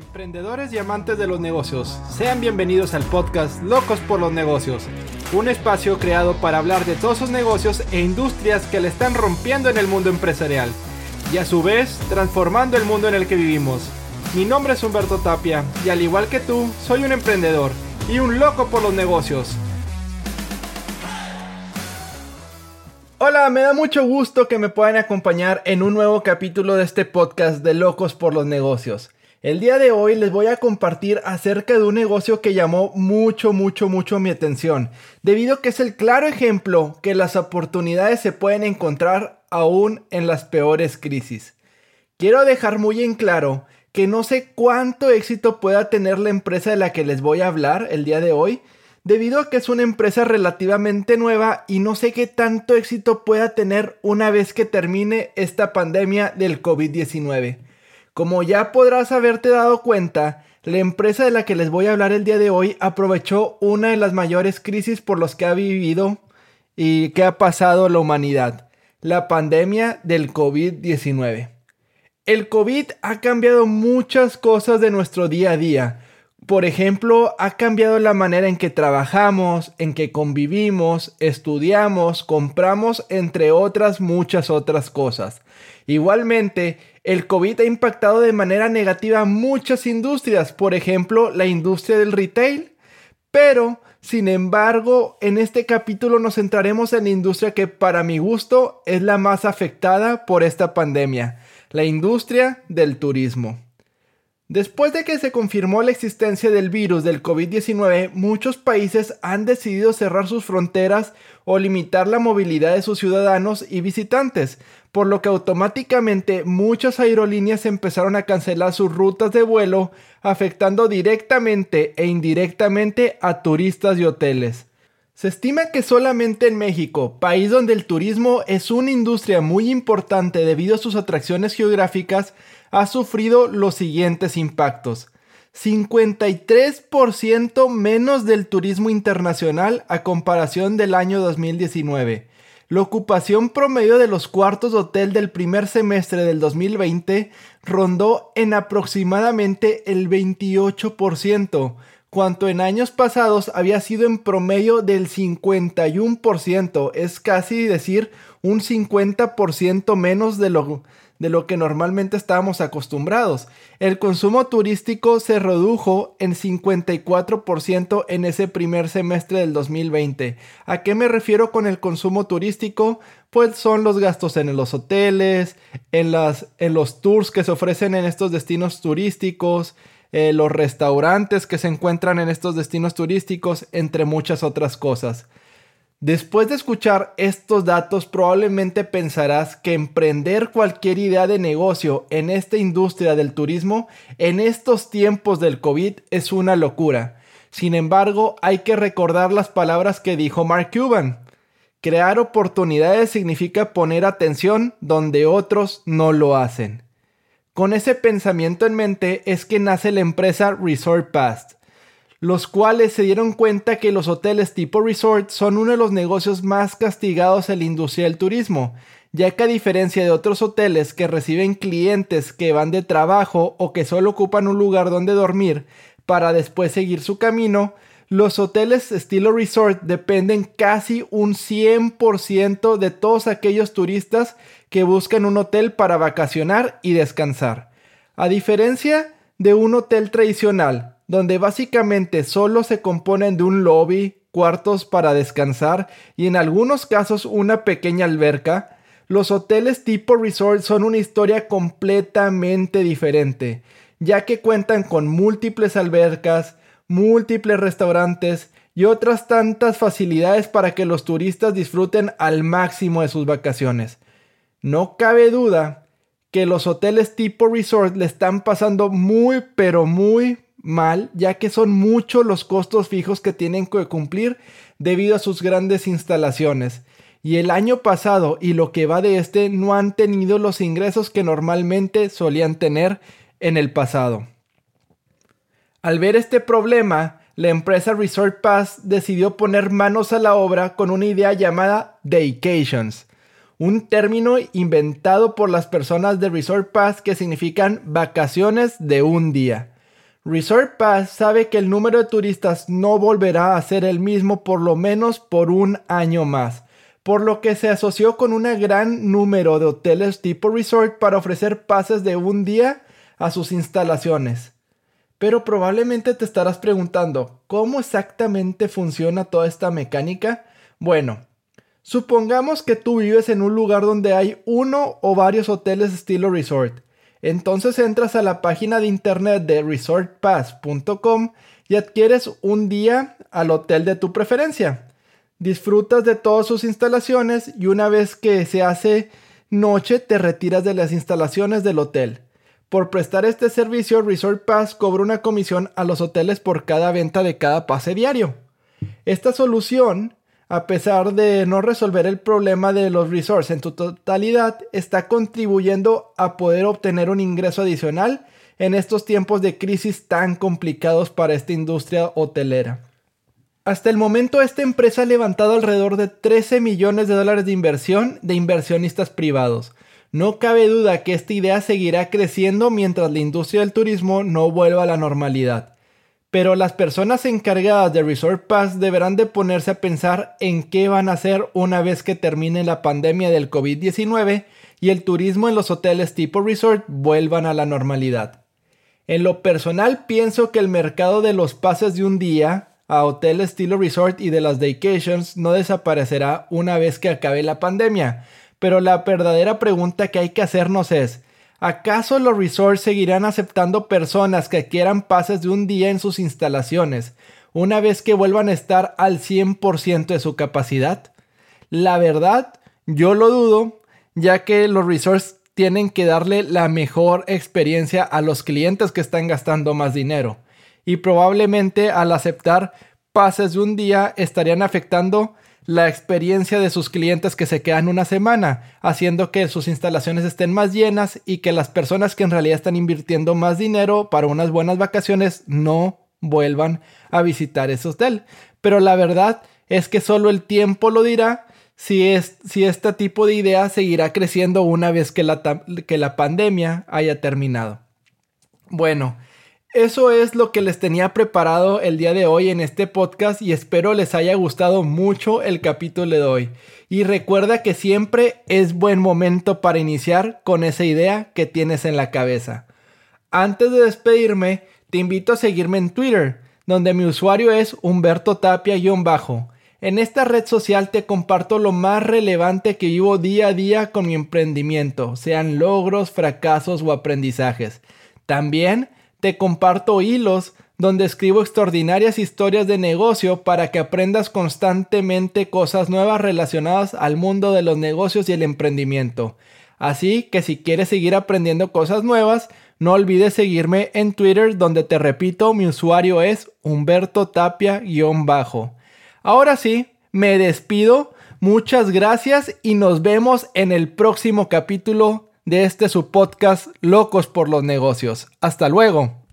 Emprendedores y amantes de los negocios, sean bienvenidos al podcast Locos por los Negocios, un espacio creado para hablar de todos esos negocios e industrias que le están rompiendo en el mundo empresarial y a su vez transformando el mundo en el que vivimos. Mi nombre es Humberto Tapia y al igual que tú, soy un emprendedor y un loco por los negocios. Hola, me da mucho gusto que me puedan acompañar en un nuevo capítulo de este podcast de Locos por los Negocios. El día de hoy les voy a compartir acerca de un negocio que llamó mucho, mucho, mucho mi atención, debido a que es el claro ejemplo que las oportunidades se pueden encontrar aún en las peores crisis. Quiero dejar muy en claro que no sé cuánto éxito pueda tener la empresa de la que les voy a hablar el día de hoy, debido a que es una empresa relativamente nueva y no sé qué tanto éxito pueda tener una vez que termine esta pandemia del COVID-19. Como ya podrás haberte dado cuenta, la empresa de la que les voy a hablar el día de hoy aprovechó una de las mayores crisis por los que ha vivido y que ha pasado la humanidad, la pandemia del COVID-19. El COVID ha cambiado muchas cosas de nuestro día a día. Por ejemplo, ha cambiado la manera en que trabajamos, en que convivimos, estudiamos, compramos, entre otras muchas otras cosas. Igualmente, el COVID ha impactado de manera negativa muchas industrias, por ejemplo, la industria del retail, pero, sin embargo, en este capítulo nos centraremos en la industria que para mi gusto es la más afectada por esta pandemia, la industria del turismo. Después de que se confirmó la existencia del virus del COVID-19, muchos países han decidido cerrar sus fronteras o limitar la movilidad de sus ciudadanos y visitantes, por lo que automáticamente muchas aerolíneas empezaron a cancelar sus rutas de vuelo, afectando directamente e indirectamente a turistas y hoteles. Se estima que solamente en México, país donde el turismo es una industria muy importante debido a sus atracciones geográficas, ha sufrido los siguientes impactos. 53% menos del turismo internacional a comparación del año 2019. La ocupación promedio de los cuartos de hotel del primer semestre del 2020 rondó en aproximadamente el 28%, cuanto en años pasados había sido en promedio del 51%, es casi decir un 50% menos de lo de lo que normalmente estábamos acostumbrados. El consumo turístico se redujo en 54% en ese primer semestre del 2020. ¿A qué me refiero con el consumo turístico? Pues son los gastos en los hoteles, en, las, en los tours que se ofrecen en estos destinos turísticos, eh, los restaurantes que se encuentran en estos destinos turísticos, entre muchas otras cosas. Después de escuchar estos datos, probablemente pensarás que emprender cualquier idea de negocio en esta industria del turismo en estos tiempos del COVID es una locura. Sin embargo, hay que recordar las palabras que dijo Mark Cuban. Crear oportunidades significa poner atención donde otros no lo hacen. Con ese pensamiento en mente es que nace la empresa Resort Past los cuales se dieron cuenta que los hoteles tipo resort son uno de los negocios más castigados en la industria del turismo, ya que a diferencia de otros hoteles que reciben clientes que van de trabajo o que solo ocupan un lugar donde dormir para después seguir su camino, los hoteles estilo resort dependen casi un 100% de todos aquellos turistas que buscan un hotel para vacacionar y descansar. A diferencia de un hotel tradicional, donde básicamente solo se componen de un lobby, cuartos para descansar y en algunos casos una pequeña alberca, los hoteles tipo resort son una historia completamente diferente, ya que cuentan con múltiples albercas, múltiples restaurantes y otras tantas facilidades para que los turistas disfruten al máximo de sus vacaciones. No cabe duda que los hoteles tipo resort le están pasando muy pero muy mal, ya que son muchos los costos fijos que tienen que cumplir debido a sus grandes instalaciones. Y el año pasado y lo que va de este no han tenido los ingresos que normalmente solían tener en el pasado. Al ver este problema, la empresa Resort Pass decidió poner manos a la obra con una idea llamada Daycations, un término inventado por las personas de Resort Pass que significan vacaciones de un día. Resort Pass sabe que el número de turistas no volverá a ser el mismo por lo menos por un año más, por lo que se asoció con un gran número de hoteles tipo resort para ofrecer pases de un día a sus instalaciones. Pero probablemente te estarás preguntando, ¿cómo exactamente funciona toda esta mecánica? Bueno, supongamos que tú vives en un lugar donde hay uno o varios hoteles estilo resort. Entonces entras a la página de internet de resortpass.com y adquieres un día al hotel de tu preferencia. Disfrutas de todas sus instalaciones y una vez que se hace noche te retiras de las instalaciones del hotel. Por prestar este servicio, Resort Pass cobra una comisión a los hoteles por cada venta de cada pase diario. Esta solución, a pesar de no resolver el problema de los resorts en su totalidad, está contribuyendo a poder obtener un ingreso adicional en estos tiempos de crisis tan complicados para esta industria hotelera. Hasta el momento esta empresa ha levantado alrededor de 13 millones de dólares de inversión de inversionistas privados, no cabe duda que esta idea seguirá creciendo mientras la industria del turismo no vuelva a la normalidad. Pero las personas encargadas de Resort Pass deberán de ponerse a pensar en qué van a hacer una vez que termine la pandemia del COVID-19 y el turismo en los hoteles tipo resort vuelvan a la normalidad. En lo personal pienso que el mercado de los pases de un día a hoteles estilo resort y de las vacations no desaparecerá una vez que acabe la pandemia, pero la verdadera pregunta que hay que hacernos es, ¿acaso los resorts seguirán aceptando personas que quieran pases de un día en sus instalaciones una vez que vuelvan a estar al 100% de su capacidad? La verdad, yo lo dudo, ya que los resorts tienen que darle la mejor experiencia a los clientes que están gastando más dinero. Y probablemente al aceptar pases de un día estarían afectando la experiencia de sus clientes que se quedan una semana, haciendo que sus instalaciones estén más llenas y que las personas que en realidad están invirtiendo más dinero para unas buenas vacaciones no vuelvan a visitar ese hotel. Pero la verdad es que solo el tiempo lo dirá si, es, si este tipo de idea seguirá creciendo una vez que la, que la pandemia haya terminado. Bueno, eso es lo que les tenía preparado el día de hoy en este podcast y espero les haya gustado mucho el capítulo de hoy. Y recuerda que siempre es buen momento para iniciar con esa idea que tienes en la cabeza. Antes de despedirme, te invito a seguirme en Twitter, donde mi usuario es Humberto Tapia-bajo. En esta red social te comparto lo más relevante que vivo día a día con mi emprendimiento, sean logros, fracasos o aprendizajes. También te comparto hilos donde escribo extraordinarias historias de negocio para que aprendas constantemente cosas nuevas relacionadas al mundo de los negocios y el emprendimiento. Así que si quieres seguir aprendiendo cosas nuevas, no olvides seguirme en Twitter donde te repito mi usuario es Humberto Tapia-bajo. Ahora sí, me despido, muchas gracias y nos vemos en el próximo capítulo de este su podcast Locos por los Negocios. Hasta luego.